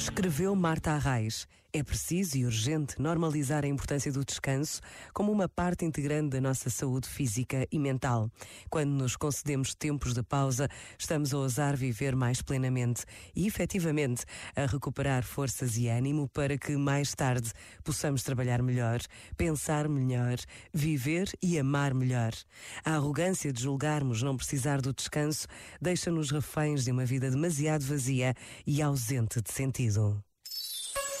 Escreveu Marta Arraes. É preciso e urgente normalizar a importância do descanso como uma parte integrante da nossa saúde física e mental. Quando nos concedemos tempos de pausa, estamos a ousar viver mais plenamente e, efetivamente, a recuperar forças e ânimo para que mais tarde possamos trabalhar melhor, pensar melhor, viver e amar melhor. A arrogância de julgarmos não precisar do descanso deixa-nos reféns de uma vida demasiado vazia e ausente de sentido.